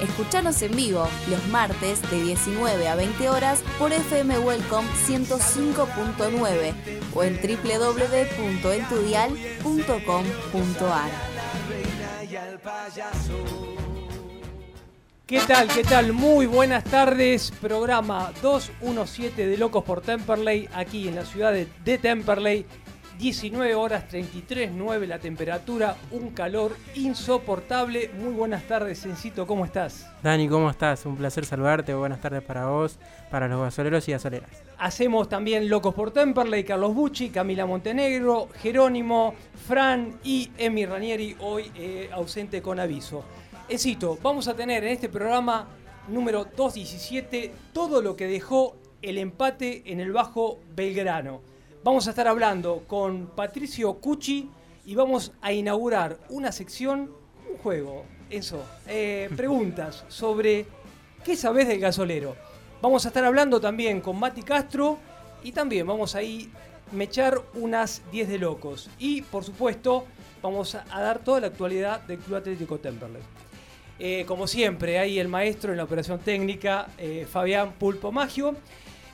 Escuchanos en vivo los martes de 19 a 20 horas por FM Welcome 105.9 o en www.entudial.com.ar. ¿Qué tal? ¿Qué tal? Muy buenas tardes. Programa 217 de Locos por Temperley, aquí en la ciudad de, de Temperley. 19 horas 33, 9 la temperatura, un calor insoportable. Muy buenas tardes, Sencito, ¿cómo estás? Dani, ¿cómo estás? Un placer saludarte. Buenas tardes para vos, para los gasoleros y gasoleras. Hacemos también Locos por Temperley, Carlos Bucci, Camila Montenegro, Jerónimo, Fran y Emi Ranieri, hoy eh, ausente con aviso. Encito, vamos a tener en este programa número 217 todo lo que dejó el empate en el Bajo Belgrano. Vamos a estar hablando con Patricio Cucci y vamos a inaugurar una sección, un juego, eso, eh, preguntas sobre qué sabes del gasolero. Vamos a estar hablando también con Mati Castro y también vamos a ir mechar unas 10 de locos. Y por supuesto, vamos a, dar toda la actualidad del Club Atlético Temperley. Eh, como siempre, hay el maestro en la operación técnica, eh, Fabián Pulpo Magio.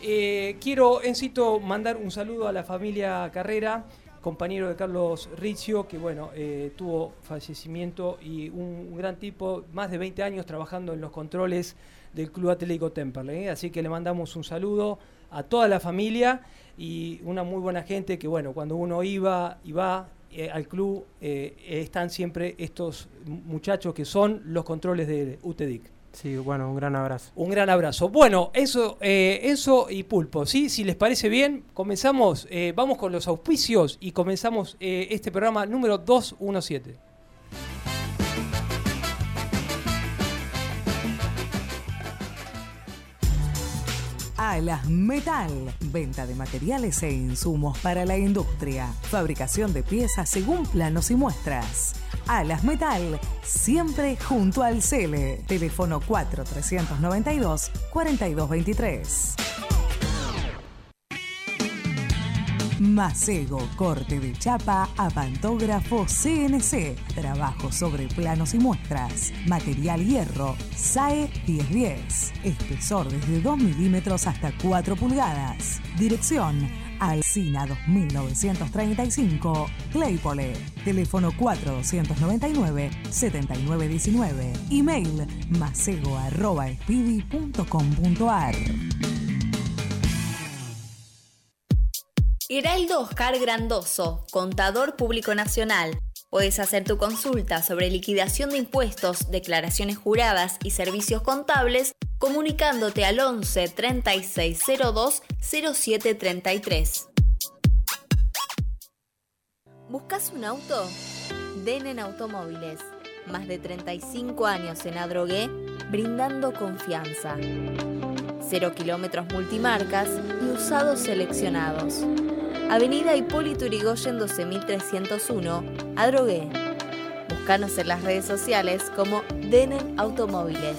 Eh, quiero, Encito, mandar un saludo a la familia Carrera, compañero de Carlos Rizio, que bueno, eh, tuvo fallecimiento y un, gran tipo, más de 20 años trabajando en los controles del Club Atlético Temperley. ¿eh? Así que le mandamos un saludo a toda la familia y una muy buena gente que bueno, cuando uno iba y va eh, al club, están siempre estos muchachos que son los controles de UTEDIC. Sí, bueno, un gran abrazo. Un gran abrazo. Bueno, Enzo, eh, Enzo y Pulpo, ¿sí? si les parece bien, comenzamos, eh, vamos con los auspicios y comenzamos eh, este programa número 217. Alas Metal, venta de materiales e insumos para la industria, fabricación de piezas según planos y muestras. Alas Metal, siempre junto al CELE. Teléfono 4392 4223. Macego, corte de chapa a pantógrafo CNC. Trabajo sobre planos y muestras. Material hierro. SAE 1010. Espesor desde 2 milímetros hasta 4 pulgadas. Dirección. Alcina 2935. Claypole. Teléfono 4299-7919. Email macego arroba speedy.com.ar. Heraldo Oscar Grandoso, contador público nacional. Puedes hacer tu consulta sobre liquidación de impuestos, declaraciones juradas y servicios contables comunicándote al 11 3602 0733. ¿Buscas un auto? Denen Automóviles. Más de 35 años en Adrogué, brindando confianza. Cero kilómetros multimarcas y usados seleccionados. Avenida Hipólito Yrigoyen 12301, Adrogué. Búscanos en las redes sociales como Denen Automóviles.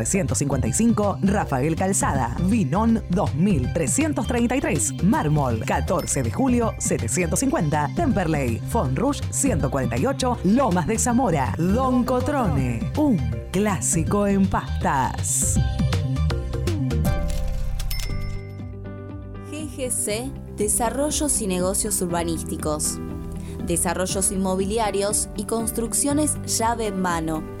3355 Rafael Calzada, Vinón 2333, Mármol 14 de julio 750, Temperley, Fonrush 148, Lomas de Zamora, Don Cotrone, un clásico en pastas. GGC Desarrollos y Negocios Urbanísticos. Desarrollos inmobiliarios y construcciones llave en mano.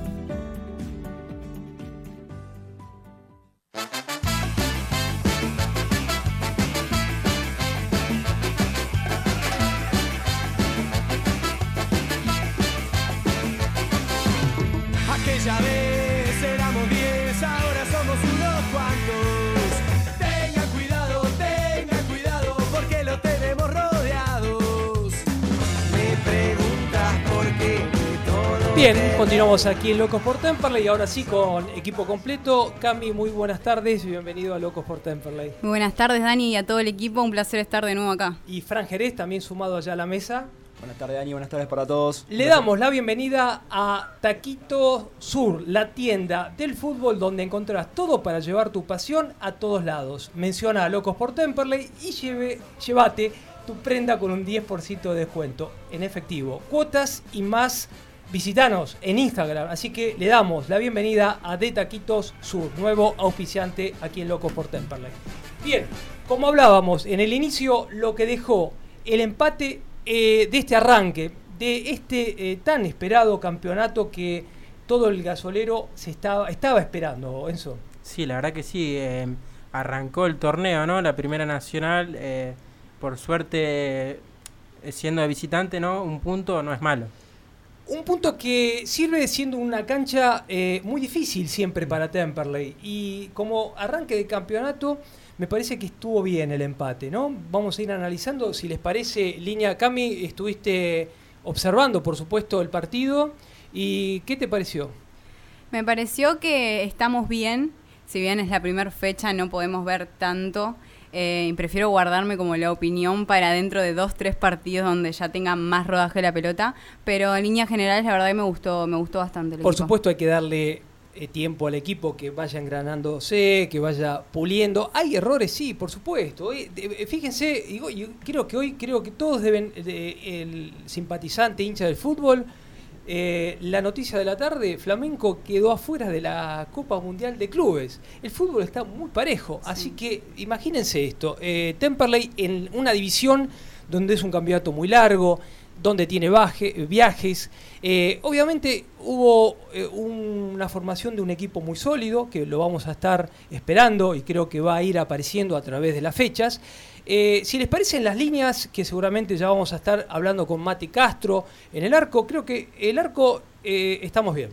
continuamos aquí en Locos por Temperley y ahora sí con equipo completo. Cami, muy buenas tardes y bienvenido a Locos por Temperley. Muy buenas tardes, Dani, y a todo el equipo. Un placer estar de nuevo acá. Y Fran Jerez también sumado allá a la mesa. Buenas tardes, Dani. Buenas tardes para todos. Le damos la bienvenida a Taquito Sur, la tienda del fútbol donde encontrarás todo para llevar tu pasión a todos lados. Menciona a Locos por Temperley y lleve, llévate tu prenda con un 10% de descuento en efectivo. Cuotas y más. Visitanos en Instagram, así que le damos la bienvenida a De Taquitos Sur, nuevo auspiciante aquí en Locos por Temperley. Bien, como hablábamos en el inicio, lo que dejó el empate eh, de este arranque, de este eh, tan esperado campeonato que todo el gasolero se estaba, estaba esperando, Enzo. Sí, la verdad que sí. eh, arrancó el torneo, ¿no? La primera nacional. por suerte, siendo visitante, ¿no? Un punto no es malo. Un punto que sirve siendo una cancha eh, muy difícil siempre para Temperley. Y como arranque de campeonato, me parece que estuvo bien el empate, ¿no? Vamos a ir analizando, si les parece, línea Cami, estuviste observando, por supuesto, el partido. ¿Y qué te pareció? Me pareció que estamos bien. Si bien es la primera fecha, no podemos ver tanto. Eh, y prefiero guardarme como la opinión para dentro de dos, tres partidos donde ya tenga más rodaje la pelota. Pero en líneas generales, la verdad que me gustó, me gustó bastante el Por equipo. supuesto hay que darle eh, tiempo al equipo que vaya engranándose, que vaya puliendo. Hay errores, sí, por supuesto. Eh, fíjense, digo, yo creo que hoy creo que todos deben, de- el simpatizante hincha del fútbol, eh, la noticia de la tarde, Flamenco quedó afuera de la Copa Mundial de Clubes. El fútbol está muy parejo, así que imagínense esto. eh, Temperley en una división donde es un campeonato muy largo, donde tiene baje- viajes. Eh, obviamente hubo eh, una formación de un equipo muy sólido, que lo vamos a estar esperando y creo que va a ir apareciendo a través de las fechas. Eh, si les parecen las líneas, que seguramente ya vamos a estar hablando con Mati Castro en el arco, creo que el arco eh, estamos bien.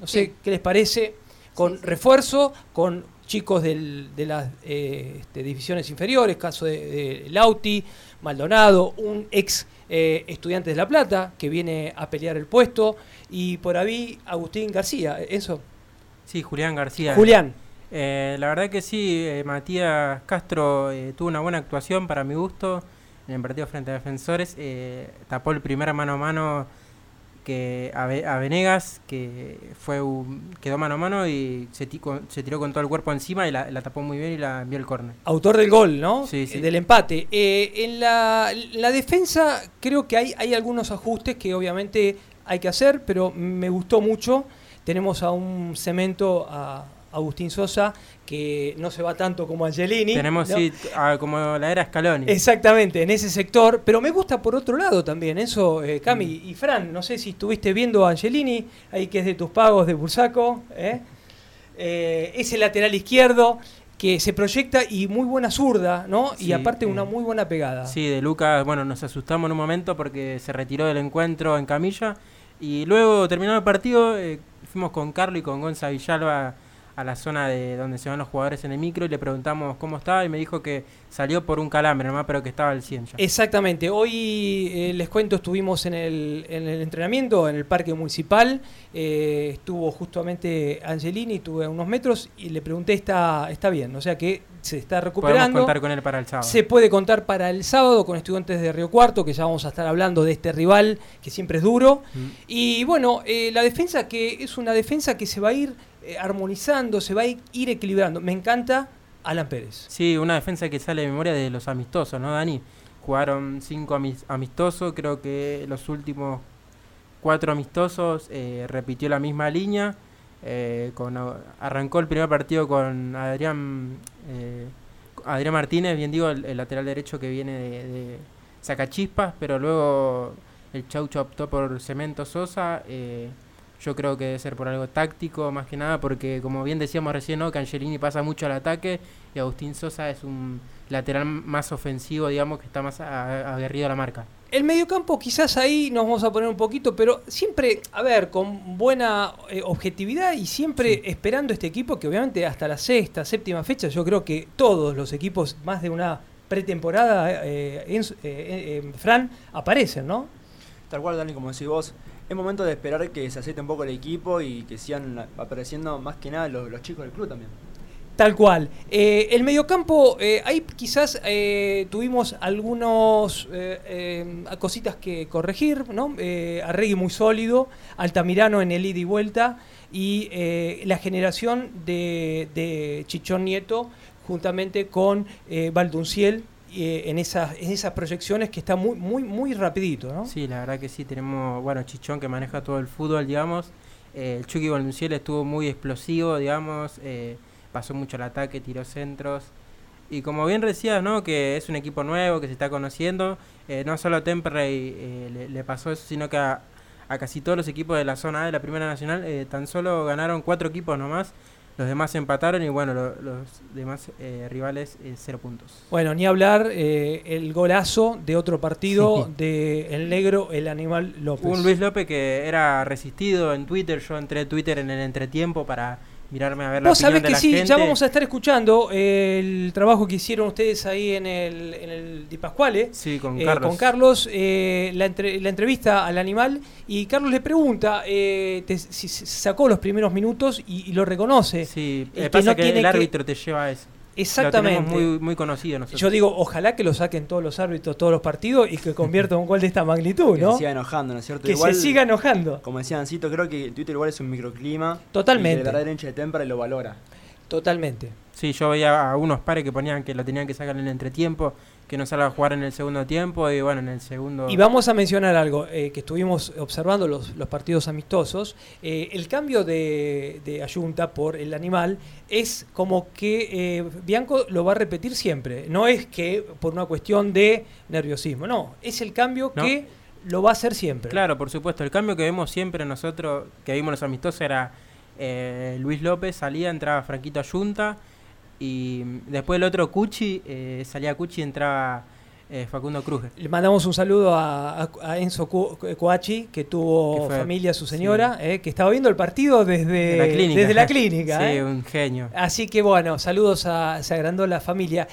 No sé Sí. qué les parece, con refuerzo, con chicos del- de las eh, este, divisiones inferiores, caso de, de Lauti, Maldonado, un ex eh, estudiante de La Plata que viene a pelear el puesto, y por ahí Agustín García, eso. Sí, Julián García. Julián, Eh, la verdad que sí, eh, Matías Castro eh, tuvo una buena actuación para mi gusto en el partido frente a Defensores. eh, tapó el primer mano a mano que a, Ve- a Venegas, que fue un- quedó mano a mano y se, tiró con todo el cuerpo encima y la, la tapó muy bien y la envió el córner. autor del gol, ¿no? Sí, sí. Del empate. Eh, en la, la defensa creo que hay, hay algunos ajustes que obviamente hay que hacer, pero me gustó mucho. Tenemos a un cemento, a, Agustín Sosa, que no se va tanto como Angelini. Tenemos, ¿no? sí, como la era Scaloni. Exactamente, en ese sector. Pero me gusta por otro lado también, eso, eh, Cami Mm. y Fran. No sé si estuviste viendo a Angelini, ahí que es de tus pagos de Bursaco. ¿eh? Eh, ese lateral izquierdo que se proyecta y muy buena zurda, ¿no? y aparte una eh, muy buena pegada. Sí, de Lucas, bueno, nos asustamos en un momento porque se retiró del encuentro en camilla. Y luego, terminado el partido, eh, fuimos con Carlos y con Gonza Villalba a la zona de donde se van los jugadores en el micro y le preguntamos cómo estaba y me dijo que salió por un calambre nomás, pero que estaba al 100 ya. Exactamente, hoy eh, les cuento, estuvimos en el, en el entrenamiento en el parque municipal, eh, estuvo justamente Angelini, tuve a unos metros y le pregunté, está, está bien, o sea que se está Podemos recuperando. contar con él para el sábado. Se puede contar para el sábado con estudiantes de Río Cuarto, que ya vamos a estar hablando de este rival que siempre es duro. Mm. Y bueno, eh, la defensa que es una defensa que se va a ir eh, armonizando, se va a ir, equilibrando. Me encanta Alan Pérez. Sí, una defensa que sale de memoria de los amistosos, ¿no, Dani? Jugaron cinco amis- amistosos, creo que los últimos cuatro amistosos eh, repitió la misma línea. eh, arrancó el primer partido con Adrián Adrián Martínez, bien digo, el, lateral derecho que viene de, de Sacachispas, pero luego el Chaucho optó por Cemento Sosa. Yo creo que debe ser por algo táctico, más que nada, porque como bien decíamos recién, ¿no? que Angelini pasa mucho al ataque y Agustín Sosa es un lateral más ofensivo, digamos, que está más aguerrido a la marca. El mediocampo quizás ahí nos vamos a poner un poquito, pero siempre, a ver, con buena eh, objetividad y siempre esperando este equipo que obviamente hasta la sexta, séptima fecha, yo creo que todos los equipos, más de una pretemporada, eh, en, eh, eh, en Fran, aparecen, ¿no? Tal cual, Dani, como decís vos, es momento de esperar que se aceite un poco el equipo y que sigan apareciendo más que nada los, chicos del club también. Tal cual. Eh, el mediocampo, eh, ahí quizás eh, tuvimos algunos eh, cositas que corregir, ¿no? Arregui muy sólido, Altamirano en el ida y vuelta y la generación de, de Chichón Nieto juntamente con Valdunciel eh, en, esas, en esas proyecciones que está muy, muy, muy rapidito, ¿no? Sí, la verdad que sí, tenemos, bueno, Chichón que maneja todo el fútbol, digamos. Eh, el Chucky Valdunciel estuvo muy explosivo, digamos. eh, pasó mucho al ataque, tiró centros. Y como bien decías, ¿no? Que es un equipo nuevo, que se está conociendo. eh, no solo a Temperley le, le pasó eso, sino que a, casi todos los equipos de la zona A de la Primera Nacional tan solo ganaron cuatro equipos nomás. Los demás empataron y bueno, lo- los demás eh, rivales eh, cero puntos. Bueno, ni hablar eh, el golazo de otro partido de El Negro, el Animal López. Un Luis López que era resistido en Twitter. Yo entré a Twitter en el entretiempo para mirarme a ver la Vos opinión sabés de que la sí, gente. ya vamos a estar escuchando eh, el trabajo que hicieron ustedes ahí en el, en el Di Pasquale. Sí, con eh, Carlos. con Carlos, eh, la, entre- la entrevista al animal y Carlos le pregunta eh, te- si sacó los primeros minutos y, y lo reconoce. Sí, El que pasa no que tiene el que- árbitro te lleva a eso. Exactamente. Lo muy, muy conocido nosotros. Yo digo, ojalá que lo saquen todos los árbitros, todos los partidos y que convierta un gol de esta magnitud, Que ¿no? se siga enojando, ¿no es cierto? Que Igual, se siga enojando. Como decía Ancito, creo que el Twitter igual es un microclima. Totalmente. Y que el verdadero hincha de Tempera lo valora. Totalmente. Sí, yo veía a unos pares que ponían que lo tenían que sacar en el entretiempo, que no salga a jugar en el segundo tiempo y bueno, en el segundo... Y vamos a mencionar algo eh, que estuvimos observando los, los partidos amistosos. Eh, el cambio de, de Ayunta por el animal es como que eh, Bianco lo va a repetir siempre. No es que por una cuestión de nerviosismo, no. Es el cambio No. que lo va a hacer siempre. Claro, por supuesto. El cambio que vemos siempre nosotros, que vimos los amistosos, era eh, Luis López, salía, entraba Franquito Ayunta. Y después el otro Cuchi, eh, salía Cuchi y entraba eh, Facundo Cruz. Le mandamos un saludo a, a- a Enzo Coachi, que tuvo Que fue- familia, su señora, eh, que estaba viendo el partido desde, De la clínica. desde la clínica. Sí, eh. un genio. Así que bueno, saludos a se agrandó la familia.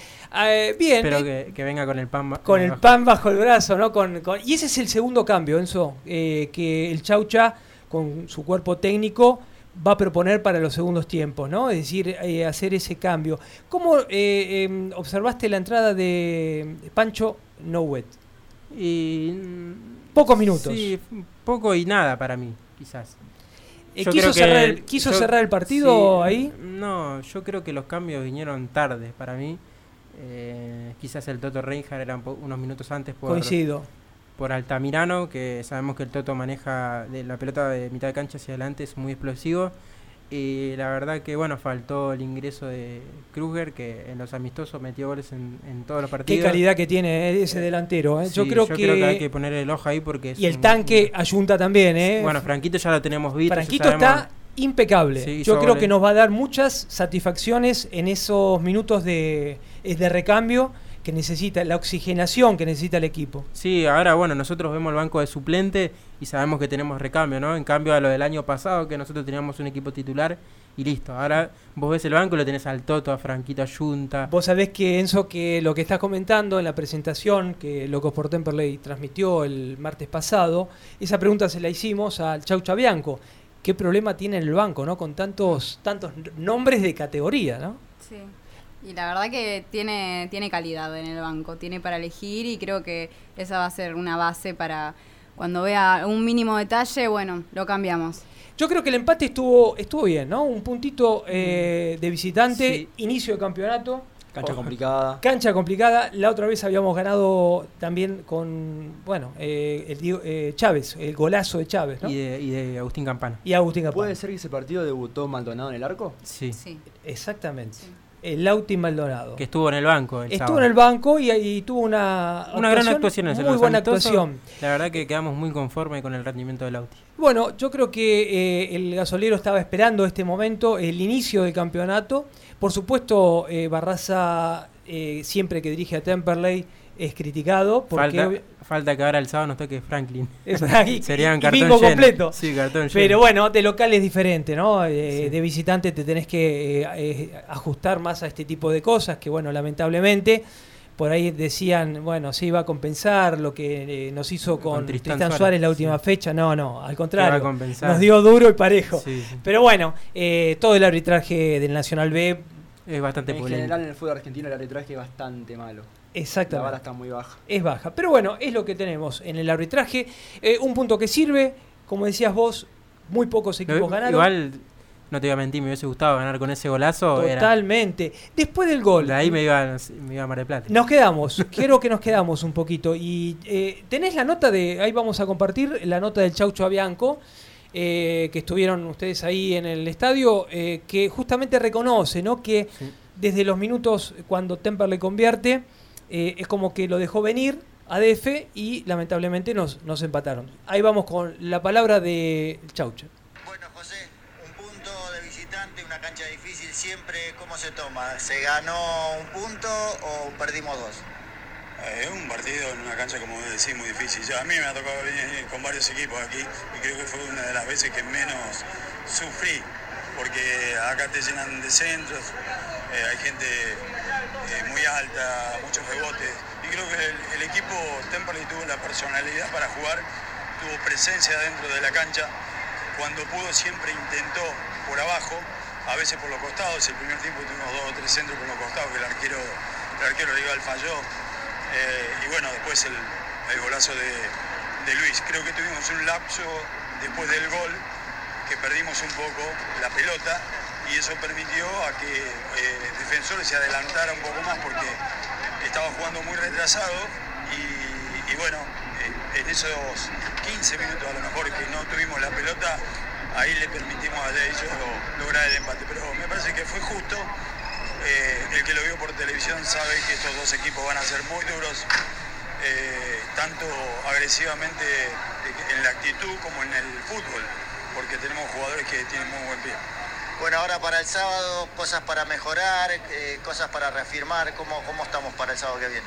Eh, bien, Espero eh, que, que venga con el pan. ba- con el pan bajo el brazo, ¿no? Con, con- y ese es el segundo cambio, Enzo, eh, que el Chaucha, con su cuerpo técnico, va a proponer para los segundos tiempos, ¿no? Es decir, eh, hacer ese cambio. ¿Cómo eh, em, observaste la entrada de Pancho Nowet? Y. Pocos minutos. Sí, poco y nada para mí, quizás. Eh, ¿Quiso, cerrar, el, el- quiso yo- cerrar el partido sí, ahí? No, yo creo que los cambios vinieron tarde para mí. Eh, quizás el Toto Reinhardt era un po- unos minutos antes por, Coincido. Por Altamirano, que sabemos que el Toto maneja de la pelota de mitad de cancha hacia adelante, es muy explosivo. Y la verdad que, bueno, faltó el ingreso de Kruger, que en los amistosos metió goles en, en todos los Qué partidos. calidad que tiene eh, ese delantero. eh. yo, Sí, creo, que... hay que poner el ojo ahí porque es Y el un- tanque ayunta también, ¿eh? Bueno, Franquito ya lo tenemos visto. Franquito sabemos- está impecable. Sí, Yo creo goles. que nos va a dar muchas satisfacciones en esos minutos de, eh, de recambio que necesita, la oxigenación que necesita el equipo. Sí, ahora bueno, nosotros vemos el banco de suplente y sabemos que tenemos recambio, ¿no? En cambio a lo del año pasado, que nosotros teníamos un equipo titular y listo. Ahora vos ves el banco y lo tenés al Toto, a Franquito Ayunta. Vos sabés que Enzo, que lo que estás comentando en la presentación que Locos por Temperley transmitió el martes pasado, esa pregunta se la hicimos al Chau Chabianco. ¿Qué problema tiene el banco, no? Con tantos, tantos nombres de categoría, ¿no? Sí. Y la verdad que tiene, tiene calidad en el banco, tiene para elegir y creo que esa va a ser una base para cuando vea un mínimo detalle, bueno, lo cambiamos. Yo creo que el empate estuvo, estuvo bien, ¿no? Un puntito eh, de visitante, Sí. inicio de campeonato, Cancha complicada. cancha complicada. La otra vez habíamos ganado también con, bueno, eh, el Diego- eh, Chávez, el golazo de Chávez, ¿no? Y Y, de, y de Agustín Campana. Agustín Campana. ¿Puede ser que ese partido debutó Maldonado en el arco? Sí. Sí. Exactamente. Sí. El Lauti Maldonado. Que estuvo en el banco. El Estuvo sábado. en el banco y, y tuvo una, Una gran actuación en Muy los buena actuación. La verdad que quedamos muy conformes con el rendimiento del Auti. Bueno, yo creo que eh, el gasolero estaba esperando este momento, el inicio del campeonato. Por supuesto, eh, Barraza, eh, siempre que dirige a Temperley, es criticado. Porque Falta, que ahora el sábado nos toque Franklin. es verdad, y- Sería un y cartón bingo lleno. completo. Sí, cartón Pero lleno. bueno, de local es diferente, ¿no? Eh, Sí. De visitante te tenés que eh, eh, ajustar más a este tipo de cosas que, bueno, lamentablemente, por ahí decían, bueno, se iba a compensar lo que eh, nos hizo con, Con Tristán, Tristán Suárez, la última sí. fecha. No, no, al contrario. Nos dio duro y parejo. Sí, sí. Pero bueno, eh, todo el arbitraje del Nacional B, Es bastante En polémico. general en el fútbol argentino el arbitraje es bastante malo. La vara está muy baja. es baja. Pero bueno, es lo que tenemos en el arbitraje. Eh, un punto que sirve, como decías vos, muy pocos equipos ganaron. Igual, no te voy a mentir, me hubiese gustado ganar con ese golazo. era- Totalmente. Después del gol. de ahí me iba, me iba a Mar del Plata. Nos quedamos, quiero que nos quedamos un poquito. Y eh, tenés la nota de, ahí vamos a compartir la nota del Chaucho Abianco, eh, que estuvieron ustedes ahí en el estadio, eh, que justamente reconoce ¿no? que Sí. desde los minutos cuando Temper le convierte, eh, es como que lo dejó venir a DF y lamentablemente nos, nos empataron. Ahí vamos con la palabra de Chaucho. Bueno, José, un punto de visitante, una cancha difícil siempre, ¿cómo se toma? ¿Se ganó un punto o perdimos dos? Es un partido en una cancha, como vos decís, muy difícil. Yo- a mí me ha tocado venir con varios equipos aquí y creo que fue una de las veces que menos sufrí, porque acá te llenan de centros, eh, hay gente eh, muy alta, muchos rebotes. Y creo que el, el equipo Temperley tuvo la personalidad para jugar, tuvo presencia dentro de la cancha. Cuando pudo siempre intentó por abajo, a veces por los costados. El primer tiempo tuvimos dos o tres centros por los costados que el arquero, el arquero rival falló. Eh, y bueno, después el, el golazo de, de Luis. Creo que tuvimos un lapso después del gol que perdimos un poco la pelota y eso permitió a que eh, defensores se adelantara un poco más porque estaba jugando muy retrasado y, y bueno, eh, en esos 15 minutos a lo mejor que no tuvimos la pelota, ahí le permitimos a ellos lograr el empate. Pero me parece que fue justo. Eh, el que lo vio por televisión sabe que estos dos equipos van a ser muy duros, eh, tanto agresivamente en la actitud como en el fútbol, porque tenemos jugadores que tienen muy buen pie. Bueno, ahora para el sábado, cosas para mejorar, eh, cosas para reafirmar, ¿Cómo, ¿cómo estamos para el sábado que viene?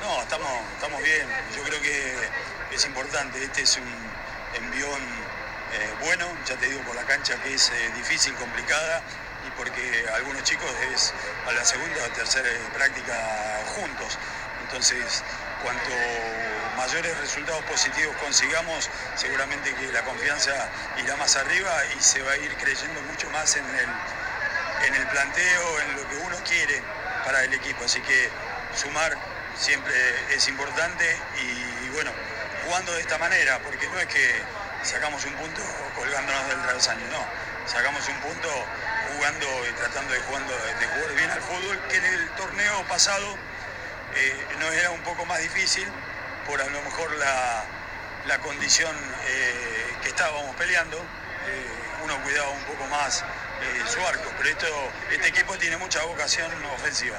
No, estamos, estamos bien. Yo creo que es importante. Este es un envión eh, bueno, ya te digo, por la cancha que es eh, difícil, complicada, y porque algunos chicos es a la segunda o tercera práctica juntos. Entonces, cuanto mayores resultados positivos consigamos, seguramente que la confianza irá más arriba y se va a ir creyendo mucho más en el, en el planteo, en lo que uno quiere para el equipo. Así que sumar siempre es importante y, bueno, jugando de esta manera, porque no es que sacamos un punto colgándonos del travesaño, no. Sacamos un punto jugando y tratando de, jugando, de jugar bien al fútbol, que en el torneo pasado eh, nos era un poco más difícil por a lo mejor la, la condición eh, que estábamos peleando, eh, uno cuidaba un poco más eh, su arco, pero esto, este equipo tiene mucha vocación ofensiva.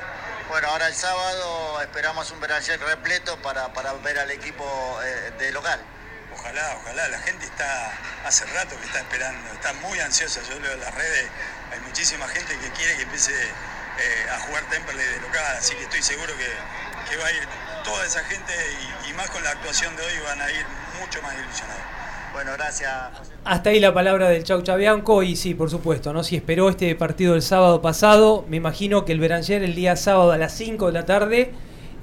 Bueno, ahora el sábado esperamos un Beranger repleto para, para ver al equipo de local. Ojalá, ojalá, la gente está hace rato que está esperando, está muy ansiosa, yo leo en las redes, hay muchísima gente que quiere que empiece a jugar Temperley de local, así que estoy seguro que, que va a ir toda esa gente y, y más con la actuación de hoy van a ir mucho más ilusionados. Bueno, gracias. Hasta ahí la palabra del Chau Chabianco y sí, por supuesto, ¿no? Si esperó este partido el sábado pasado, me imagino que el Beranger el día sábado a las 5 de la tarde.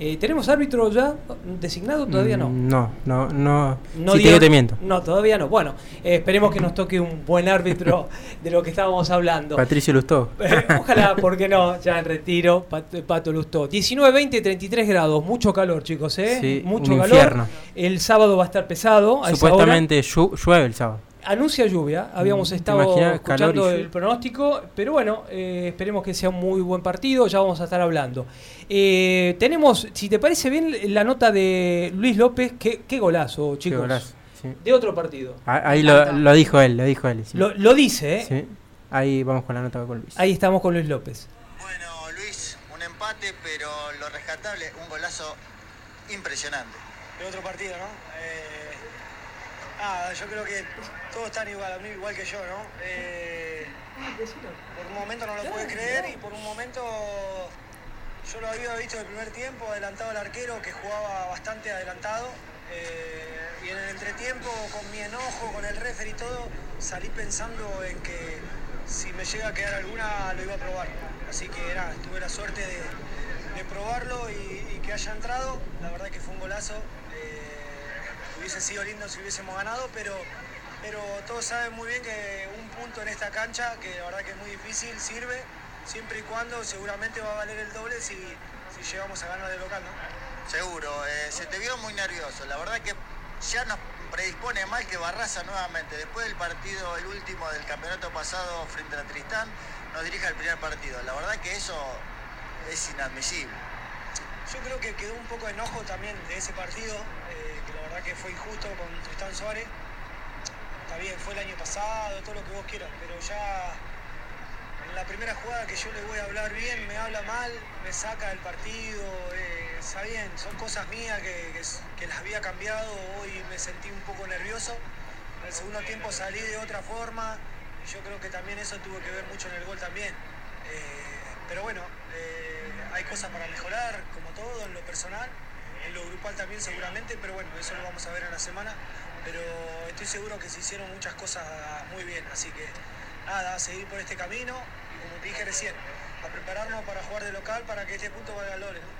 Eh, ¿Tenemos árbitro ya designado? Todavía no. Mm, No, no, no. No si digo te miento. No, todavía no. Bueno, eh, esperemos que nos toque un buen árbitro de lo que estábamos hablando. Patricio Lustó. Eh, Ojalá, porque no, ya en retiro, Pato, Pato Lustó. 19, 20, 33 grados, mucho calor, chicos, ¿eh? Sí, mucho un calor. infierno. El sábado va a estar pesado. a. Supuestamente llu- llueve el sábado. Anuncia lluvia, habíamos Mm, ¿te estado imaginas? Calor y escuchando el pronóstico, pero bueno, eh, esperemos que sea un muy buen partido, ya vamos a estar hablando. Eh, tenemos, si te parece bien, la nota de Luis López, qué, qué golazo, Qué chicos. golazo, sí. De otro partido. Ah, Ahí lo, lo dijo él, lo dijo él. sí. Lo, lo dice, ¿eh? Sí. Ahí vamos con la nota con Luis. Ahí estamos con Luis López. Bueno, Luis, un empate, pero lo rescatable, un golazo impresionante. de otro partido, ¿no? Eh, nada, yo creo que todos están igual, igual que yo, ¿no? Eh, por un momento no lo pude creer y por un momento yo lo había visto el primer tiempo, adelantado al arquero que jugaba bastante adelantado. eh, y en el entretiempo, con mi enojo, con el referee y todo, salí pensando en que si me llega a quedar alguna lo iba a probar. Así que nada, tuve la suerte de, de probarlo y, y que haya entrado. La verdad que fue un golazo. Hubiese sido lindo si hubiésemos ganado, pero, pero todos saben muy bien que un punto en esta cancha, que la verdad que es muy difícil, sirve, siempre y cuando seguramente va a valer el doble si, si llegamos a ganar de local, ¿no? Seguro, eh, se te vio muy nervioso. La verdad que ya nos predispone mal que Barraza nuevamente, después del partido, el último del campeonato pasado frente a Tristán, nos dirija el primer partido. La verdad que eso es inadmisible. Yo creo que quedó un poco de enojo también de ese partido, que fue injusto con Tristán Suárez. Está bien, fue el año pasado, todo lo que vos quieras, pero ya en la primera jugada que yo le voy a hablar bien, me habla mal, me saca del partido, eh, está bien, son cosas mías que las había cambiado, hoy me sentí un poco nervioso. En el segundo tiempo salí de otra forma, y yo creo que también eso tuvo que ver mucho en el gol también. Eh, pero bueno, eh, hay cosas para mejorar, como todo, en lo personal, en lo grupal también seguramente, pero bueno, eso lo vamos a ver en la semana. Pero estoy seguro que se hicieron muchas cosas muy bien, así que nada, a seguir por este camino y como te dije recién, a prepararnos para jugar de local para que este punto valga el. ¿no?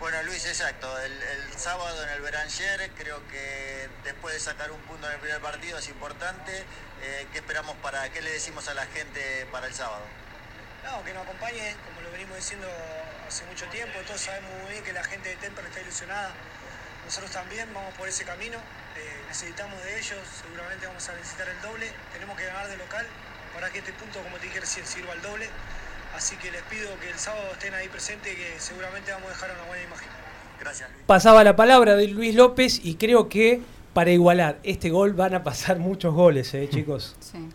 Bueno, Luis, exacto. El, el sábado en el Beranger, creo que después de sacar un punto en el primer partido es importante. Eh, ¿Qué esperamos para, qué le decimos a la gente para el sábado? No, que nos acompañe, como lo venimos diciendo hace mucho tiempo, todos sabemos muy bien que la gente de Temper está ilusionada, nosotros también vamos por ese camino, eh, necesitamos de ellos, seguramente vamos a necesitar el doble, tenemos que ganar de local para que este punto, como te dije recién, sirva al doble, así que les pido que el sábado estén ahí presentes, que seguramente vamos a dejar una buena imagen. Gracias, Luis. Pasaba la palabra de Luis López y creo que para igualar este gol van a pasar muchos goles, eh, chicos. Sí.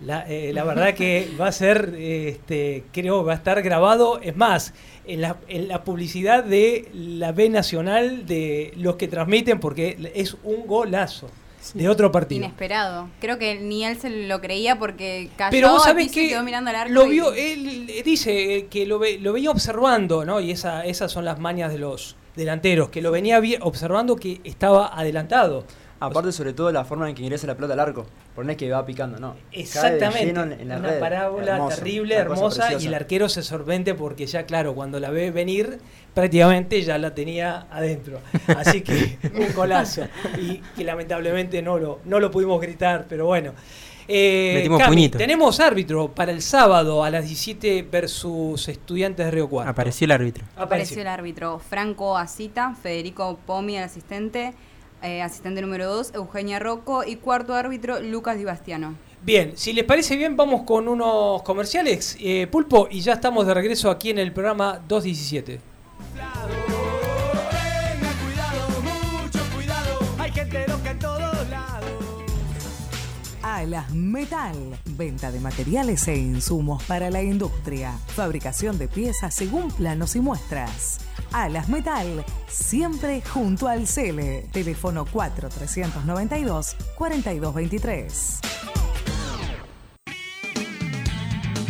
La, eh, la verdad que va a ser, eh, este, creo, va a estar grabado. Es más, en la, en la publicidad de la B Nacional, de los que transmiten, porque es un golazo de otro partido. Inesperado. Creo que ni él se lo creía porque cayó Pero vos sabés que quedó mirando al arco. lo y- vio, él eh, dice que lo, ve- lo venía observando, ¿no? Y esa, esas son las mañas de los delanteros, que lo venía observando que estaba adelantado. Aparte, sobre todo, la forma en que ingresa la pelota al arco. Por no es que va picando, no. Exactamente. lleno en- en la una red. parábola Hermoso, terrible, hermosa, y el arquero se sorprende porque ya, claro, cuando la ve venir, prácticamente ya la tenía adentro. Así que un golazo. Y que lamentablemente no lo, no lo pudimos gritar, pero bueno. Eh, Metimos Cami, puñito. tenemos árbitro para el sábado a las 17 versus Estudiantes de Río Cuarto. Apareció el árbitro. Apareció el árbitro Franco Asita, Federico Pomi, el asistente, eh, asistente número 2, Eugenia Rocco y cuarto árbitro Lucas Di Bastiano. Bien, si les parece bien, vamos con unos comerciales, eh, Pulpo, y ya estamos de regreso aquí en el programa 217. Tenga cuidado, mucho cuidado, hay gente loca en todos lados. Alas Metal. Venta de materiales e insumos para la industria. Fabricación de piezas según planos y muestras. Alas Metal, siempre junto al Cele. Teléfono 4392 4223.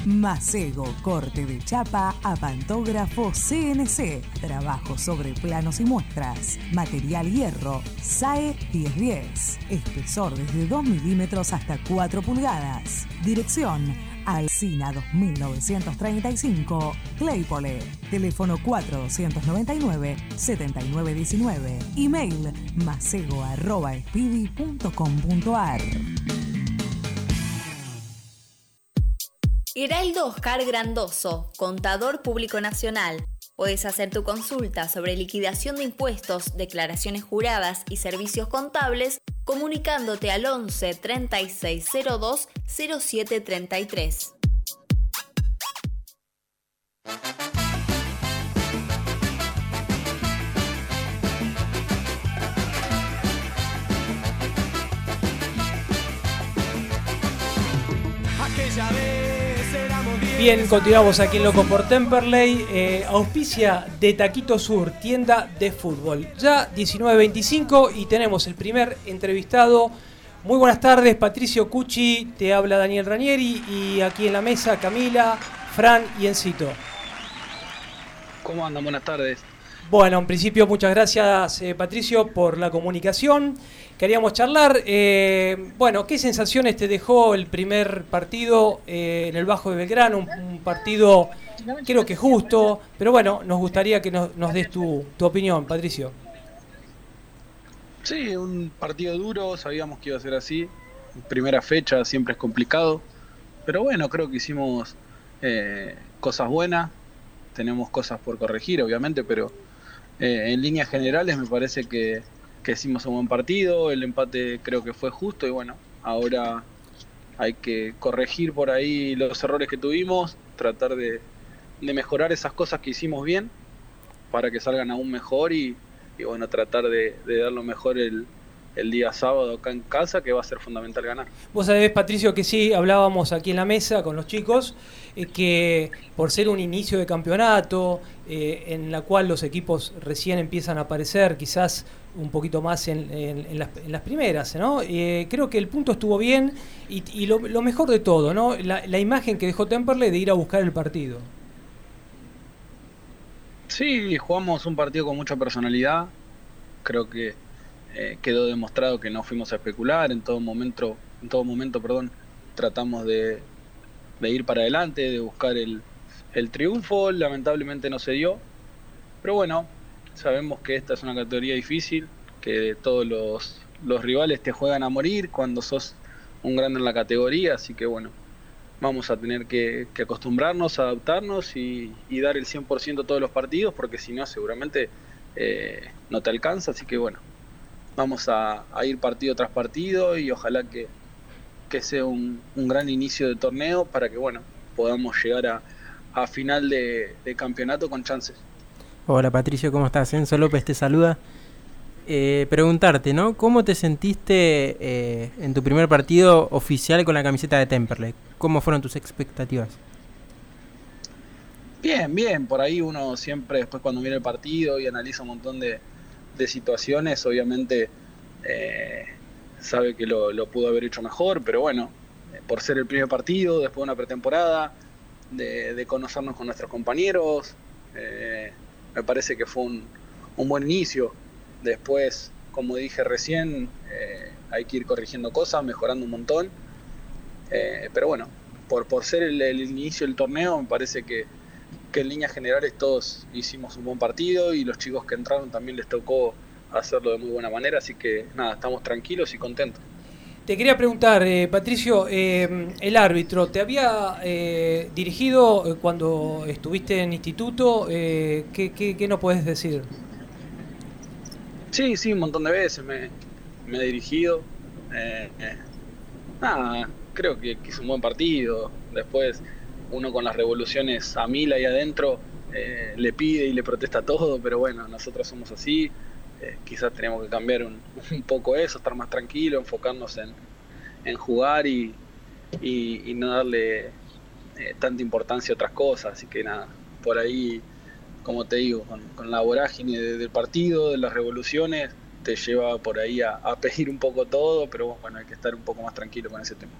Macego, corte de chapa a pantógrafo CNC. Trabajo sobre planos y muestras. Material hierro, SAE 1010. Espesor desde 2 milímetros hasta 4 pulgadas. Dirección Alcina 2935, Claypole. Teléfono 4299-7919. Email macego.espidi.com.ar. Heraldo Oscar Grandoso, contador público nacional. Puedes hacer tu consulta sobre liquidación de impuestos, declaraciones juradas y servicios contables comunicándote al 11 3602 0733. Bien, continuamos aquí en Loco por Temperley. Eh, auspicia de Taquito Sur, tienda de fútbol. Ya 19.25 y tenemos el primer entrevistado. Muy buenas tardes, Patricio Cucci, te habla Daniel Ranieri y aquí en la mesa Camila, Fran y Encito. ¿Cómo andan? Buenas tardes. Bueno, en principio muchas gracias eh, Patricio por la comunicación. Queríamos charlar, eh, bueno, ¿qué sensaciones te dejó el primer partido eh, en el Bajo de Belgrano? Un, partido creo que justo, pero bueno, nos gustaría que nos, nos des tu, tu opinión, Patricio. Sí, un partido duro, sabíamos que iba a ser así. Primera fecha siempre es complicado, pero bueno, creo que hicimos eh, cosas buenas. Tenemos cosas por corregir, obviamente, pero eh, en líneas generales me parece que, que hicimos un buen partido. El empate creo que fue justo y bueno, ahora hay que corregir por ahí los errores que tuvimos, tratar de, de mejorar esas cosas que hicimos bien para que salgan aún mejor y, y bueno, tratar de, de dar lo mejor el, el día sábado acá en casa, que va a ser fundamental ganar. Vos sabés, Patricio, que sí, hablábamos aquí en la mesa con los chicos, eh, que por ser un inicio de campeonato, eh, en la cual los equipos recién empiezan a aparecer, quizás un poquito más en, en- en las, en las primeras, ¿no? Eh, creo que el punto estuvo bien y, y lo, lo mejor de todo, ¿no? La, la imagen que dejó Temperley de ir a buscar el partido. Sí, jugamos un partido con mucha personalidad. Creo que eh, quedó demostrado que no fuimos a especular. En todo momento, en todo momento, perdón, tratamos de, ir para adelante, de buscar el, el triunfo. Lamentablemente no se dio. Pero bueno, sabemos que esta es una categoría difícil, que todos los, los rivales te juegan a morir cuando sos un grande en la categoría. Así que bueno, vamos a tener que, acostumbrarnos, adaptarnos y, y dar el 100% todos los partidos, porque si no, seguramente eh, no te alcanza. Así que bueno, vamos a, a ir partido tras partido y ojalá que, que sea un, un gran inicio de torneo para que bueno, podamos llegar a, a final de, de campeonato con chances. Hola Patricio, ¿cómo estás? Enzo López te saluda. Eh, preguntarte, ¿no? ¿Cómo te sentiste eh, en tu primer partido oficial con la camiseta de Temperley? ¿Cómo fueron tus expectativas? Bien, bien, por ahí uno siempre después cuando mira el partido y analiza un montón de, de situaciones, obviamente eh, sabe que lo, pudo haber hecho mejor, pero bueno, eh, por ser el primer partido, después de una pretemporada, de, conocernos con nuestros compañeros, eh, me parece que fue un, buen inicio. Después, como dije recién, hay que ir corrigiendo cosas, mejorando un montón. Pero bueno, por, por ser el, el inicio del torneo, me parece que, que en líneas generales todos hicimos un buen partido y los chicos que entraron también les tocó hacerlo de muy buena manera, así que nada, estamos tranquilos y contentos. Te quería preguntar, eh, Patricio, eh, el árbitro, ¿te había eh, dirigido eh, cuando estuviste en instituto? Eh, ¿qué, qué, qué nos puedes decir? Sí, sí, un montón de veces me, me he dirigido. Nada, creo que, que hizo un buen partido. Después, uno con las revoluciones a mil ahí adentro eh, le pide y le protesta todo, pero bueno, nosotros somos así. Eh, quizás tenemos que cambiar un, un poco eso, estar más tranquilo, enfocarnos en, en jugar y, y, no darle eh, tanta importancia a otras cosas. Así que nada, por ahí, como te digo, con, la vorágine del partido, de las revoluciones, te lleva por ahí a, a, pedir un poco todo, pero bueno, hay que estar un poco más tranquilo con ese tema.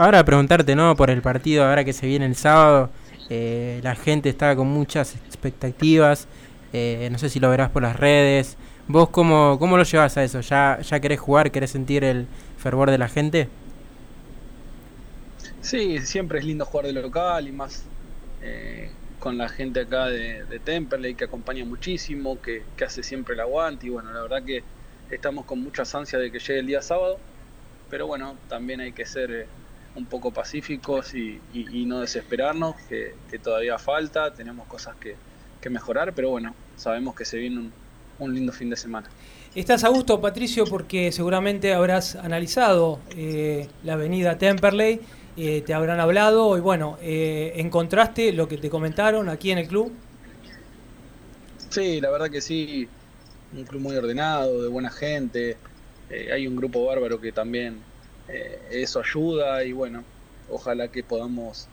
Ahora preguntarte, ¿no? Por el partido ahora que se viene el sábado, eh, la gente está con muchas expectativas, eh, no sé si lo verás por las redes. ¿Vos cómo, cómo lo llevas a eso? ¿Ya, ¿Ya querés jugar, querés sentir el fervor de la gente? Sí, siempre es lindo jugar de local y más eh, con la gente acá de, de, que acompaña muchísimo, que, que, hace siempre el aguante y bueno, la verdad que estamos con muchas ansias de que llegue el día sábado, pero bueno, también hay que ser un poco pacíficos y, y, no desesperarnos, que, que, todavía falta, tenemos cosas que, que, mejorar, pero bueno, sabemos que se viene un, un, lindo fin de semana. Estás a gusto, Patricio, porque seguramente habrás analizado eh, la avenida Temperley eh, te habrán hablado y bueno, eh, ¿encontraste lo que te comentaron aquí en el club? Sí, la verdad que sí, un club muy ordenado, de buena gente, hay un grupo bárbaro que también eso ayuda y bueno, ojalá que podamos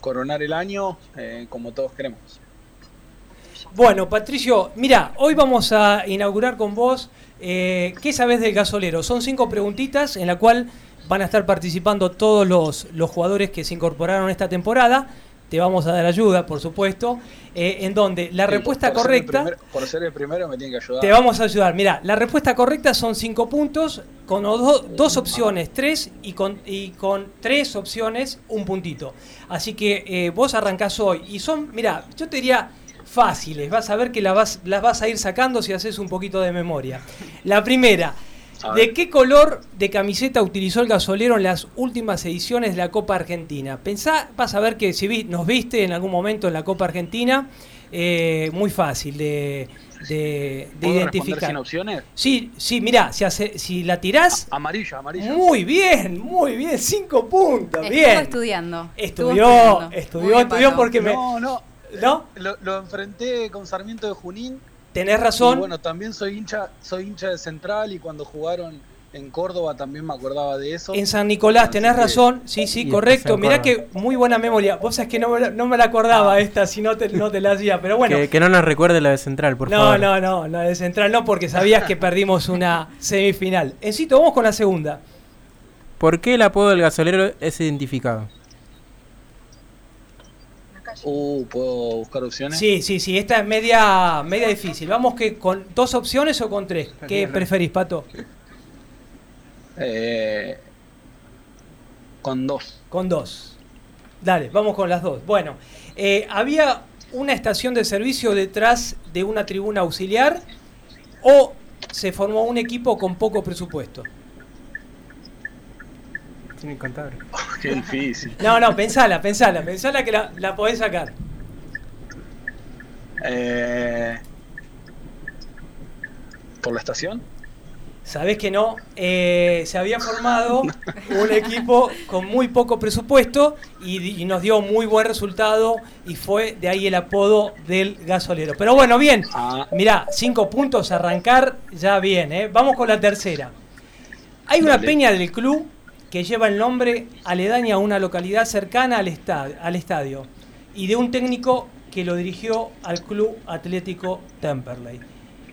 coronar el año como todos queremos. Bueno, Patricio, mira, hoy vamos a inaugurar con vos, ¿qué sabes del gasolero? Son cinco preguntitas en la cual van a estar participando todos los, los jugadores que se incorporaron esta temporada. Te vamos a dar ayuda, por supuesto, eh, en donde la respuesta correcta... por ser el primero me tiene que ayudar. Te vamos a ayudar. Mira, la respuesta correcta son cinco puntos, con dos opciones, tres, y con, y con tres opciones, un puntito. Así que eh, vos arrancás hoy. Y son, mira, yo te diría fáciles. Vas a ver que las vas, las vas a ir sacando si haces un poquito de memoria. La primera, ¿De qué color de camiseta utilizó el gasolero en las últimas ediciones de la Copa Argentina? Pensá, vas a ver que si nos viste en algún momento en la Copa Argentina, eh, muy fácil de, de, de identificar. sin opciones? Sí, sí, mirá, si, hace, si la tirás. amarilla, amarilla. Muy bien, muy bien, cinco puntos. Estuvo bien. estudiando. Estudió, estudió, estudió, porque me. No, no. ¿No? Lo, lo enfrenté con Sarmiento de Junín Tenés razón. Y bueno, también soy hincha, soy hincha de Central y cuando jugaron en Córdoba también me acordaba de eso. En San Nicolás, tenés razón. Sí, sí, correcto. Mirá que muy buena memoria. Vos sabés que no, no me la acordaba ah. esta, si no te, no te la hacía. Pero bueno. Que, no nos recuerde la de Central, por favor. No, no, no, la de Central no, porque sabías que perdimos una semifinal. Encito, vamos con la segunda. ¿Por qué el apodo del gasolero es identificado? Uh, ¿puedo buscar opciones? Sí, sí, sí, esta es media, media difícil. Vamos que con dos opciones o con tres. ¿Qué preferís, Pato? Eh, con dos. Con dos. Dale, vamos con las dos. Bueno, eh, había una estación de servicio detrás de una tribuna auxiliar o se formó un equipo con poco presupuesto. qué difícil. No, no, pensala, pensala, pensala que la, la podés sacar. Eh, ¿Por la estación? Sabés que no, eh, se había formado un equipo con muy poco presupuesto y, nos dio muy buen resultado y fue de ahí el apodo del gasolero. Pero bueno, bien, ah. mirá, cinco puntos, arrancar ya bien, ¿eh? Vamos con la tercera. Hay una peña del club que lleva el nombre aledaña a una localidad cercana al, al estadio y de un técnico que lo dirigió al Club Atlético Temperley.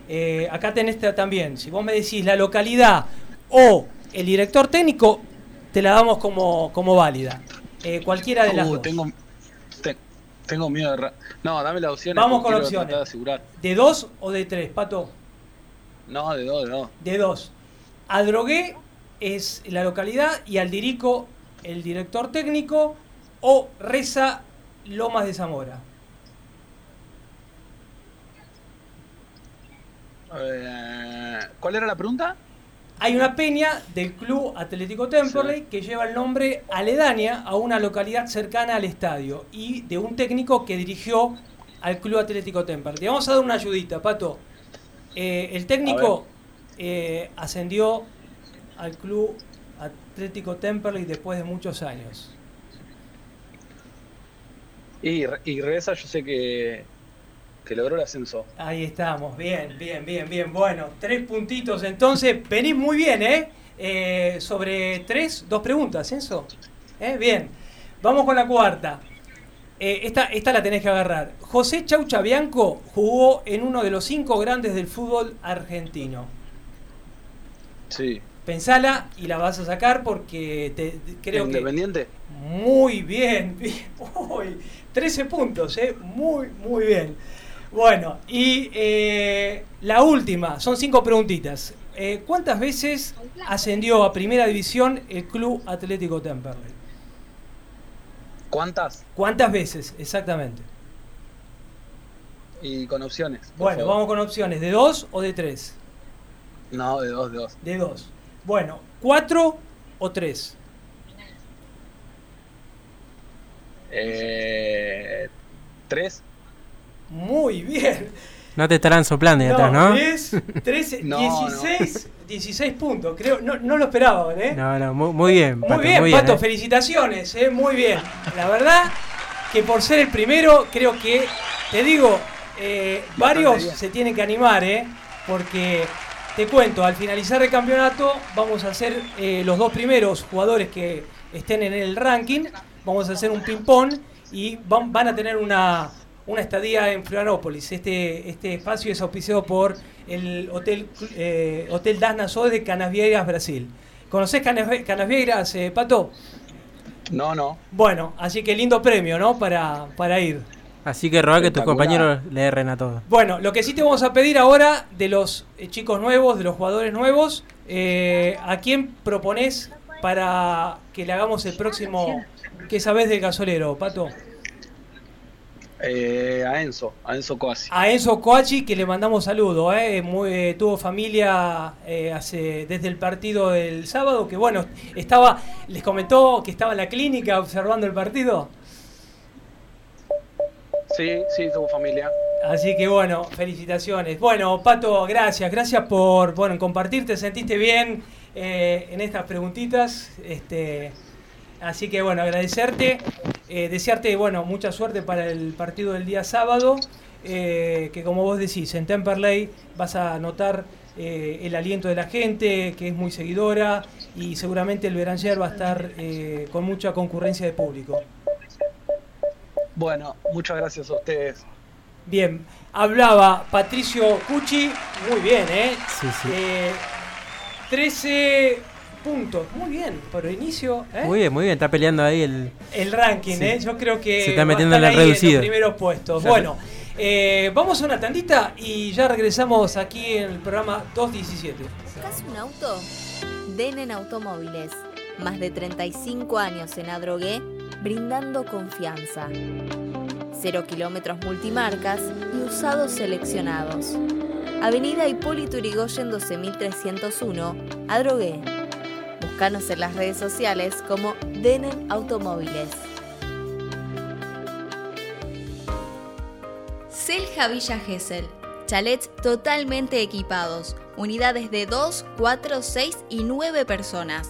Eh, acá tenés también, si vos me decís la localidad o el director técnico, te la damos como, como válida. Eh, cualquiera de las uh, dos. Tengo, tengo miedo de... No, dame la opción. Vamos con opciones. De, dos o de tres, Pato? No, de dos, de dos. De dos. Adrogué es la localidad y Aldirico el director técnico o Reza Lomas de Zamora. Eh, ¿Cuál era la pregunta? Hay una peña del Club Atlético Temperley que lleva el nombre aledaña a una localidad cercana al estadio y de un técnico que dirigió al Club Atlético Temperley. Vamos a dar una ayudita, Pato. Eh, el técnico eh, ascendió al club Atlético Temperley después de muchos años. Y, y Reza yo sé que, que logró el ascenso. Ahí estamos, bien, bien, bien, bien. Bueno, tres puntitos entonces, venís muy bien, ¿eh? Eh, sobre tres, dos preguntas, ¿eso? ¿Eh? Bien. Vamos con la cuarta. Eh, esta, esta la tenés que agarrar. José Chaucha Bianco jugó en uno de los cinco grandes del fútbol argentino. Sí. Pensala y la vas a sacar porque te, te- creo que... Independiente. Muy bien, bien. Uy, 13 puntos, ¿eh? Muy, muy bien. Bueno, y eh, la última, son cinco preguntitas. Eh, ¿Cuántas veces ascendió a Primera División el Club Atlético Temperley? ¿Cuántas? ¿Cuántas veces, exactamente? Y con opciones. Bueno, favor. vamos con opciones, ¿de dos o de tres? No, de dos, de dos. De dos. Bueno, ¿cuatro o tres? Eh, ¿Tres? Muy bien. No te estarán soplando de atrás, ¿no? 10, 13, No, 16, 16 puntos. Creo, no, no lo esperaba, ¿eh? No, no, muy, muy bien. Muy bien, muy bien, Pato, ¿eh? felicitaciones, ¿eh? muy bien. La verdad que por ser el primero, creo que, te digo, eh, varios se tienen que animar, ¿eh? porque te cuento, al finalizar el campeonato vamos a hacer eh, los dos primeros jugadores que estén en el ranking, vamos a hacer un ping-pong y van, van a tener una, una estadía en Florianópolis. Este, este espacio es auspiciado por el Hotel, eh, Hotel Das Nassau de Canasvieiras, Brasil. ¿Conocés Canas- Canasvieiras, eh, Pato? No, no. Bueno, así que lindo premio, ¿no? Para, para ir. Así que roba que tus compañeros le erren a todo. Bueno, lo que sí te vamos a pedir ahora de los eh, chicos nuevos, de los jugadores nuevos, eh, ¿a quién proponés para que le hagamos el próximo ¿Qué sabés del gasolero, Pato? Eh, a Enzo, a Enzo Coasi. A Enzo Coachi, que le mandamos saludo, ¿eh? Muy, eh, tuvo familia eh, hace, desde el partido del sábado, que bueno, estaba, les comentó que estaba en la clínica observando el partido. Sí, sí, tuvo familia. Así que bueno, felicitaciones. Bueno, Pato, gracias, gracias por bueno, compartir, te sentiste bien eh, en estas preguntitas. Este, así que bueno, agradecerte, eh, desearte bueno, mucha suerte para el partido del día sábado, eh, que como vos decís, en Temperley vas a notar eh, el aliento de la gente, que es muy seguidora, y seguramente el Beranger va a estar eh, con mucha concurrencia de público. Bueno, muchas gracias a ustedes. Bien, hablaba Patricio Cucci, muy bien, ¿eh? Sí, sí. Eh, 13 puntos, muy bien, por inicio, ¿eh? Muy bien, muy bien. Está peleando ahí el. El ranking, Sí. ¿eh? Yo creo que Se está metiendo en el reducido. los primeros puestos. Ya Bueno, eh, vamos a una tandita y ya regresamos aquí en el programa 217. ¿Buscas un auto? Denen Automóviles. Más de 35 años en Adrogué, brindando confianza. Cero kilómetros multimarcas y usados seleccionados. Avenida Hipólito Yrigoyen 12301, Adrogué. Búscanos en las redes sociales como Denen Automóviles. Selja Villa Gesell. Chalets totalmente equipados. Unidades de 2, 4, 6 y 9 personas.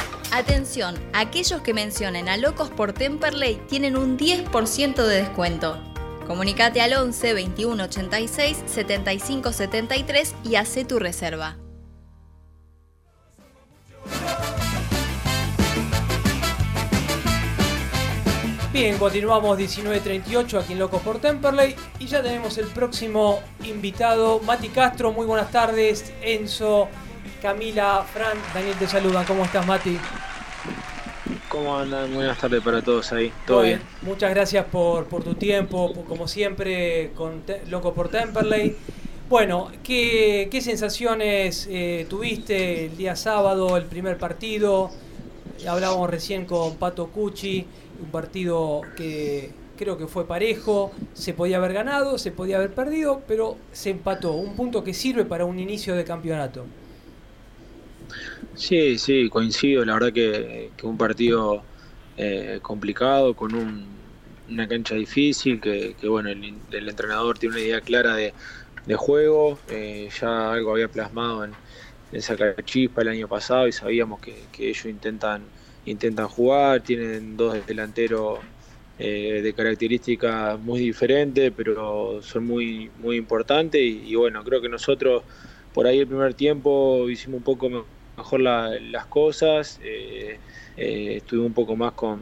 Atención, aquellos que mencionen a Locos por Temperley tienen un 10% de descuento. Comunicate al 11 21 86 75 73 y hace tu reserva. Bien, continuamos 19.38 aquí en Locos por Temperley y ya tenemos el próximo invitado, Mati Castro. Muy buenas tardes, Enzo, Camila, Fran, Daniel te saludan. ¿Cómo estás, Mati? ¿Cómo andan? Buenas tardes para todos ahí. ¿Todo bien? Muchas gracias por, por tu tiempo, por- como siempre, con Te- Loco por Temperley. Bueno, ¿qué, qué sensaciones eh, tuviste el día sábado, el primer partido? Hablábamos recién con Pato Cucci, un partido que creo que fue parejo, se podía haber ganado, se podía haber perdido, pero se empató, un punto que sirve para un inicio de campeonato. Sí, sí, coincido. La verdad que, un partido eh, complicado, con un, una cancha difícil, que, bueno, el, el, entrenador tiene una idea clara de, juego. Eh, ya algo había plasmado en, en sacar chispa el año pasado y sabíamos que, ellos intentan, intentan jugar. Tienen dos delanteros eh, de características muy diferentes, pero son muy, muy importantes. Y, bueno, creo que nosotros por ahí el primer tiempo hicimos un poco la, las cosas, eh, eh, estuvimos un poco más con,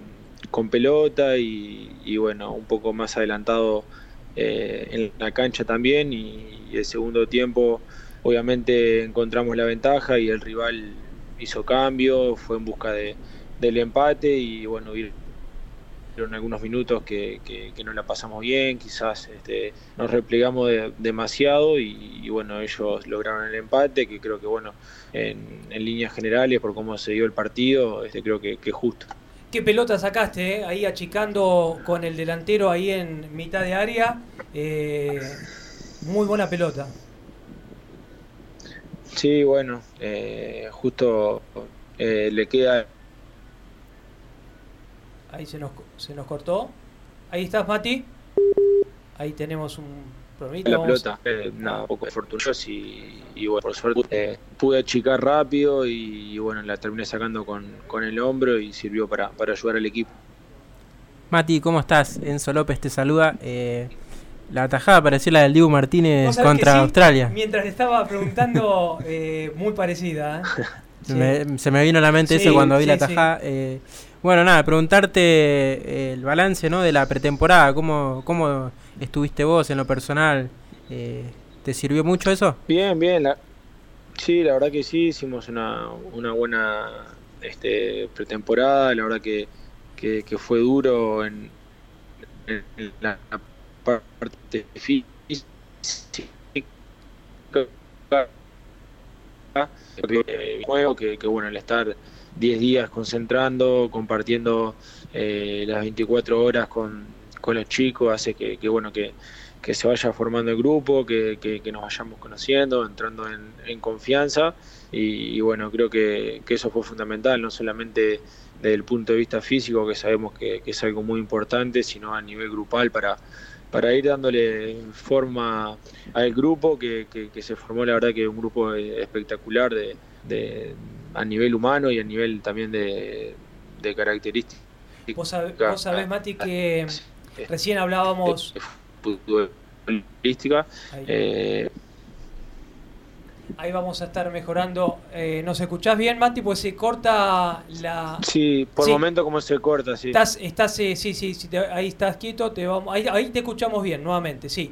con pelota y, bueno, un poco más adelantado eh, en la cancha también. Y, y, el segundo tiempo, obviamente, encontramos la ventaja y el rival hizo cambio, fue en busca de, del empate y bueno, en algunos minutos que, que, que, no la pasamos bien, quizás este, nos replegamos de, demasiado y, y, bueno, ellos lograron el empate, que creo que bueno, en, en líneas generales, por cómo se dio el partido, este, creo que, que justo. ¿Qué pelota sacaste eh? ahí achicando con el delantero ahí en mitad de área? Eh, muy buena pelota. Sí, bueno, eh, justo eh, le queda Ahí se nos, se nos cortó. Ahí estás, Mati. Ahí tenemos un problemita. La pelota, eh, nada, un poco fortunoso y, y, bueno, por suerte eh, pude achicar rápido y, y, bueno, la terminé sacando con, con el hombro y sirvió para, para, ayudar al equipo. Mati, ¿cómo estás? Enzo López te saluda. Eh, la atajada parecía la del Dibu Martínez contra sí? Australia. Mientras estaba preguntando, eh, muy parecida. Sí. Me, se me vino a la mente eso cuando vi la atajada. Bueno, nada, preguntarte eh, el balance ¿no? de la pretemporada, ¿cómo, cómo estuviste vos en lo personal? Eh, ¿Te sirvió mucho eso? Bien, bien, la, sí, la verdad que sí, hicimos una, una buena este, pretemporada, la verdad que, que, que fue duro en, en, la parte física, juego, que, que bueno, el estar 10 días concentrando, compartiendo eh, las 24 horas con, con, los chicos, hace que, bueno, que, que, se vaya formando el grupo, que, que nos vayamos conociendo, entrando en, en confianza. Y, y, bueno, creo que, eso fue fundamental, no solamente desde el punto de vista físico, que sabemos que, es algo muy importante, sino a nivel grupal para, para ir dándole forma al grupo, que, se formó la verdad que un grupo espectacular de, de a nivel humano y a nivel también de, de características. Vos, sabés, vos sabés, Mati, que recién hablábamos... Futbolística. Eh, Ahí vamos a estar mejorando. Eh, ¿Nos escuchás bien, Mati? Pues se corta la. Sí, por sí. momento como se corta, sí. Estás, estás eh, sí, sí, sí te, ahí estás quieto, te vamos, ahí, ahí, te escuchamos bien, nuevamente, sí.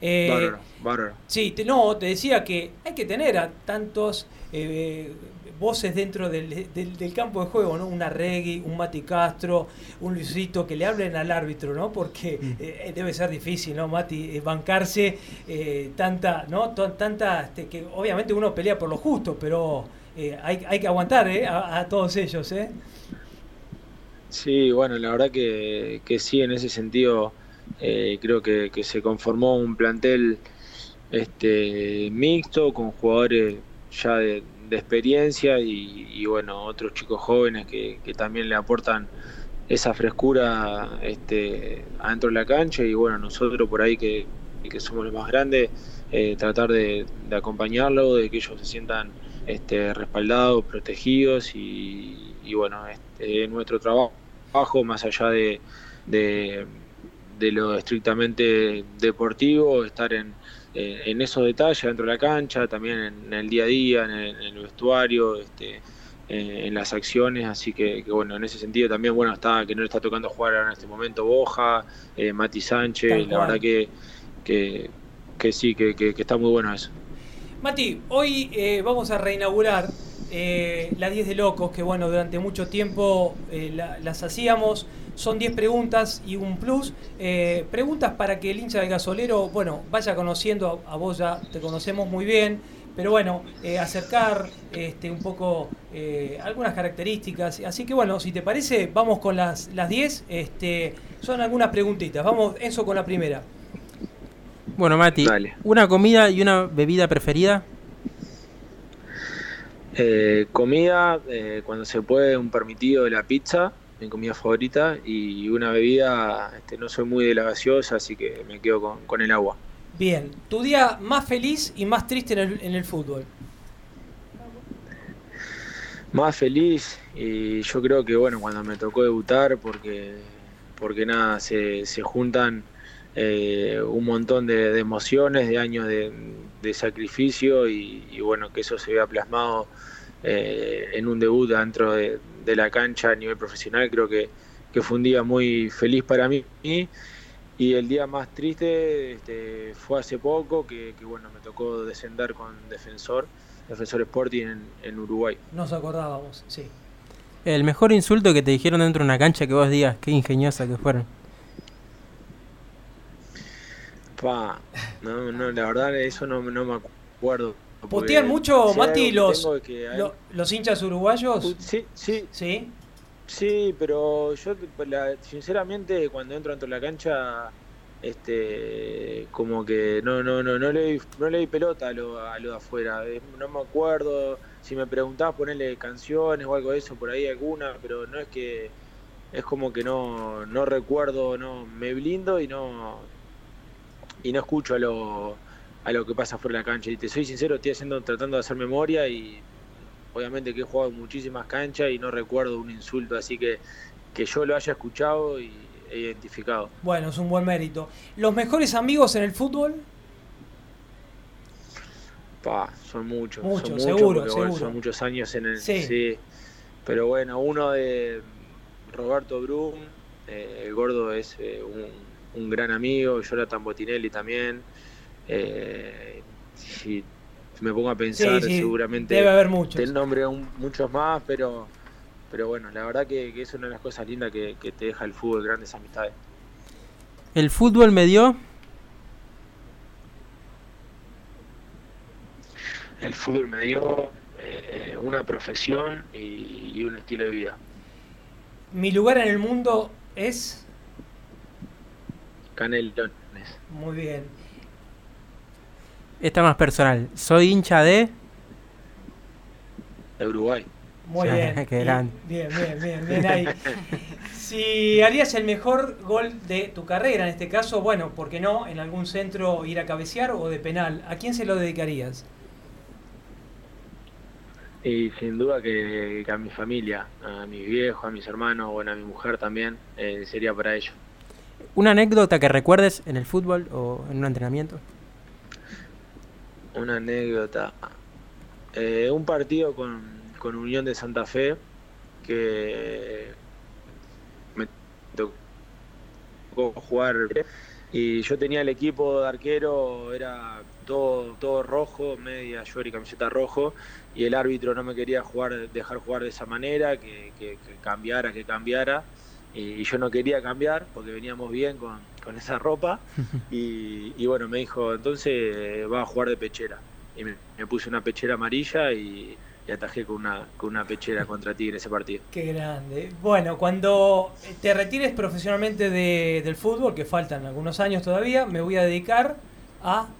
Eh, bárbaro, bárbaro. Sí, te, no, te decía que hay que tener a tantos eh, voces dentro del, del, del, campo de juego, ¿no? Una Reggie, un Mati Castro, un Luisito, que le hablen al árbitro, ¿no? Porque mm. eh, debe ser difícil, ¿no, Mati? bancarse eh, tanta, ¿no? T tanta, este, que obviamente uno pelea por lo justo, pero eh, hay, hay, que aguantar, ¿eh? A, a, todos ellos, ¿eh? Sí, bueno, la verdad que, que sí, en ese sentido creo que, que se conformó un plantel este mixto con jugadores ya de, experiencia y, bueno, otros chicos jóvenes que, que, también le aportan esa frescura este, adentro de la cancha y bueno, nosotros por ahí que, que somos los más grandes, eh, tratar de, de, acompañarlo, de que ellos se sientan este, respaldados, protegidos y, y bueno, este, nuestro trabajo más allá de, de, de lo estrictamente deportivo, estar en eh, en esos detalles dentro de la cancha, también en, el día a día, en el, en el vestuario, este, eh, en las acciones, así que, que, bueno, en ese sentido también, bueno, está que no le está tocando jugar en este momento Boja, eh, Mati Sánchez, la verdad que, que, que sí, que, que, está muy bueno eso. Mati, hoy eh, vamos a reinaugurar eh, las 10 de locos, que bueno, durante mucho tiempo eh, la, las hacíamos. Son 10 preguntas y un plus. Eh, preguntas para que el hincha del gasolero, bueno, vaya conociendo, a, a vos ya te conocemos muy bien, pero bueno, eh, acercar este, un poco eh, algunas características. Así que bueno, si te parece, vamos con las 10. Las este, son algunas preguntitas. Vamos, Enzo, con la primera. Bueno, Mati, Dale. ¿una comida y una bebida preferida? Eh, comida, eh, cuando se puede, un permitido de la pizza, mi comida favorita, y una bebida, este, no soy muy de la gaseosa, así que me quedo con, con el agua. Bien, tu día más feliz y más triste en el, en el fútbol. Más feliz, y yo creo que bueno, cuando me tocó debutar, porque, porque nada, se, se juntan eh, un montón de, de emociones, de años de, de sacrificio, y, y bueno, que eso se vea plasmado eh, en un debut dentro de, de la cancha a nivel profesional, creo que, que fue un día muy feliz para mí. Y el día más triste este, fue hace poco, que, que, bueno, me tocó descender con Defensor, Defensor Sporting en, en Uruguay. Nos acordábamos, sí. El mejor insulto que te dijeron dentro de una cancha que vos digas, qué ingeniosa que fueron. Pa, no, no, la verdad eso no, no me acuerdo. ¿Putean mucho, si Mati, los, que hay- los hinchas uruguayos? Sí, sí. ¿Sí? Sí, pero yo la- sinceramente cuando entro dentro de la cancha este como que no no no no le di, no le di pelota a lo, a lo de afuera, Eh, no me acuerdo si me preguntás ponerle canciones o algo de eso por ahí alguna, pero no es que es como que no no recuerdo, no me blindo y no y no escucho a lo a lo que pasa fuera de la cancha y te soy sincero, estoy haciendo tratando de hacer memoria y obviamente que he jugado en muchísimas canchas y no recuerdo un insulto así que, que yo lo haya escuchado y he identificado. Bueno, es un buen mérito. ¿Los mejores amigos en el fútbol? Pa, son muchos, Muchos, son muchos seguro, porque, bueno, seguro. son muchos años en el Sí. Pero bueno, uno de Roberto Brum, eh, el gordo es eh, un, un gran amigo, Jonathan Botinelli también. Eh, si me pongo a pensar, Sí, sí, seguramente debe haber muchos. te nombre un- muchos más, pero pero bueno, la verdad que, que es una de las cosas lindas que, que te deja el fútbol, grandes amistades. El fútbol me dio El fútbol me dio eh, una profesión y, y un estilo de vida. Mi lugar en el mundo es... Canelones. Muy bien. esta más personal. Soy hincha de. De Uruguay. Muy bien. qué grande. Bien, bien, bien, bien ahí. Si harías el mejor gol de tu carrera, en este caso, bueno, ¿por qué no? En algún centro ir a cabecear o de penal. ¿A quién se lo dedicarías? Y sin duda que, que a mi familia, a mis viejos, a mis hermanos, bueno, a mi mujer también, eh, sería para ellos. ¿Una anécdota que recuerdes en el fútbol o en un entrenamiento? Una anécdota. Eh, un partido con, con Unión de Santa Fe que me tocó jugar y yo tenía el equipo de arquero, era todo, todo rojo, media short y camiseta rojo, y el árbitro no me quería jugar, dejar jugar de esa manera, que, cambiara, que cambiara, y yo no quería cambiar porque veníamos bien con, con esa ropa, y, y bueno, me dijo, entonces va a jugar de pechera, y me, me puse una pechera amarilla y, y atajé con una, con una pechera contra ti en ese partido. Qué grande. Bueno, cuando te retires profesionalmente de- del fútbol, que faltan algunos años todavía, me voy a dedicar a...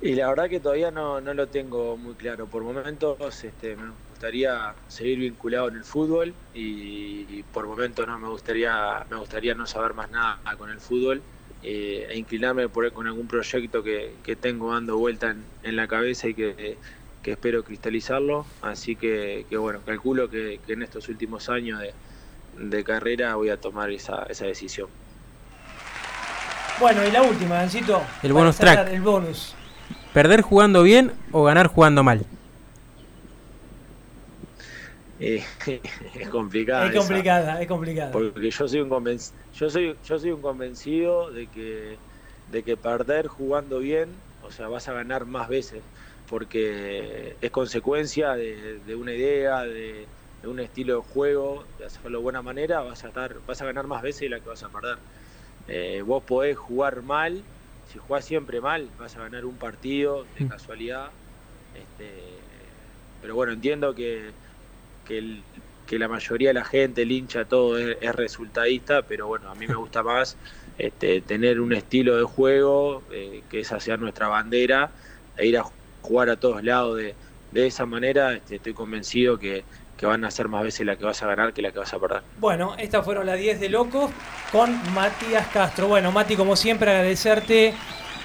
Y la verdad que todavía no, no lo tengo muy claro. Por momentos este, me gustaría seguir vinculado en el fútbol y, y por momentos no me gustaría me gustaría no saber más nada con el fútbol eh, e inclinarme por con algún proyecto que, que tengo dando vuelta en, en la cabeza y que, que espero cristalizarlo. Así que, que bueno, calculo que, que en estos últimos años de, de carrera voy a tomar esa, esa decisión. Bueno, y la última, Dancito. El bonus track. El bonus. ¿Perder jugando bien o ganar jugando mal? Eh, es complicada. Es esa. complicada, es complicada. Porque yo soy un convenc- yo soy yo soy un convencido de que de que perder jugando bien, o sea, vas a ganar más veces, porque es consecuencia de, de una idea, de, de un estilo de juego, de hacerlo de buena manera, vas a estar vas a ganar más veces de la que vas a perder. Eh, vos podés jugar mal, si jugás siempre mal, vas a ganar un partido de casualidad. Este, pero bueno, entiendo que, que, el- que la mayoría de la gente, el hincha, todo es, es resultadista, pero bueno, a mí me gusta más este, tener un estilo de juego, eh, que esa sea nuestra bandera, e ir a jugar a todos lados de, de esa manera, este, estoy convencido que, que van a ser más veces la que vas a ganar que la que vas a perder. Bueno, estas fueron las 10 de locos con Matías Castro. Bueno, Mati, como siempre, agradecerte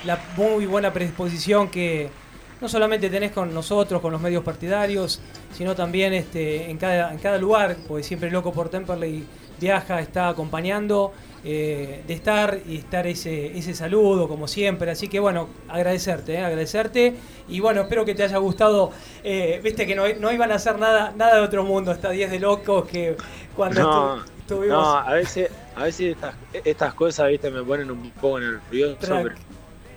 la muy buena predisposición que no solamente tenés con nosotros, con los medios partidarios, sino también este, en, cada, en cada lugar, porque siempre Loco por Temperley viaja, está acompañando, eh, de estar y estar ese, ese saludo, como siempre. Así que bueno, agradecerte, eh, agradecerte. Y bueno, espero que te haya gustado. Eh, viste que no, no, iban a hacer nada, nada de otro mundo, hasta 10 de locos que cuando no, estuvimos. No, a veces, a veces estas, estas cosas, viste, me ponen un poco nervioso. Pero,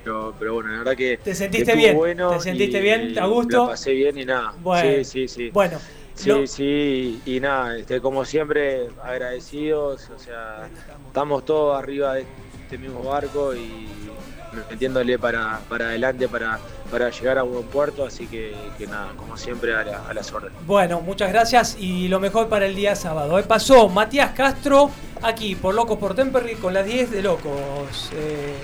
pero, bueno, la verdad que. ¿Te sentiste bien? ¿Te sentiste bien? ¿A gusto? Pasé bien y nada. Bueno, sí, sí, sí. Bueno, Sí, sí, y nada, este, como siempre, agradecidos, o sea, estamos todos arriba de este mismo barco y metiéndole para, para adelante para, para llegar a buen puerto, así que, nada, como siempre, a, la, a las órdenes. Bueno, muchas gracias y lo mejor para el día sábado. ¿eh? Pasó Matías Castro aquí por Locos por Temperley con las 10 de Locos. Eh,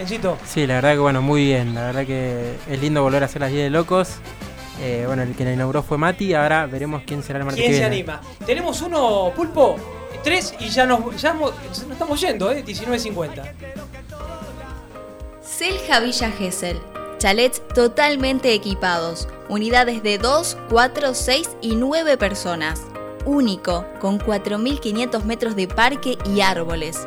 Encito. Sí, la verdad que bueno, muy bien, la verdad que es lindo volver a hacer las 10 de Locos. Eh, bueno, el que la inauguró fue Mati, ahora veremos quién será el martes ¿Quién se anima? Tenemos uno, Pulpo, tres y ya nos, ya nos estamos yendo, ¿eh? 19.50. Selja Villa Gesell. Chalets totalmente equipados. Unidades de 2, 4, 6 y 9 personas. Único, con 4.500 metros de parque y árboles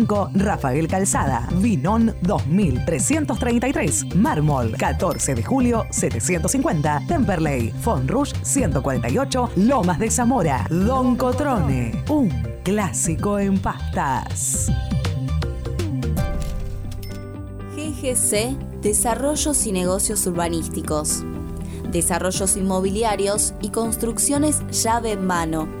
Rafael Calzada, Vinón 2333, Mármol 14 de julio 750, Temperley, Fonrush 148, Lomas de Zamora, Don Cotrone, un clásico en pastas. GGC Desarrollos y Negocios Urbanísticos. Desarrollos inmobiliarios y construcciones llave en mano.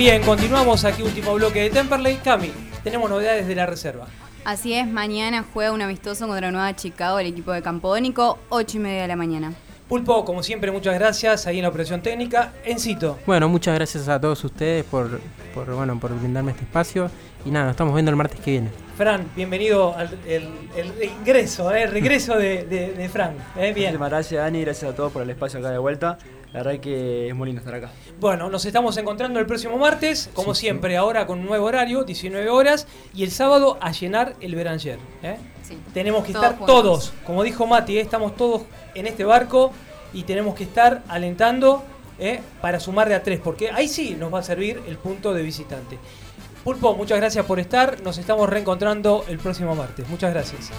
Bien, continuamos aquí, último bloque de Temperley. Cami, tenemos novedades de la reserva. Así es, mañana juega un amistoso contra Nueva Chicago, el equipo de Campodónico, 8 y media de la mañana. Pulpo, como siempre, muchas gracias ahí en la operación técnica. Encito. Bueno, muchas gracias a todos ustedes por, por, bueno, por brindarme este espacio. Y nada, nos estamos viendo el martes que viene. Fran, bienvenido al el, el regreso, eh, el regreso de, de, de Fran. Eh, bien. Muchísimas gracias, Dani. Gracias a todos por el espacio acá de vuelta. La verdad que es muy lindo estar acá. Bueno, nos estamos encontrando el próximo martes, como sí, siempre, sí. ahora con un nuevo horario, 19 horas, y el sábado a llenar el Beranger. ¿eh? Sí. Tenemos que todos estar juntos. todos, como dijo Mati, ¿eh? estamos todos en este barco y tenemos que estar alentando ¿eh? para sumar de a tres, porque ahí sí nos va a servir el punto de visitante. Pulpo, muchas gracias por estar, nos estamos reencontrando el próximo martes. Muchas gracias.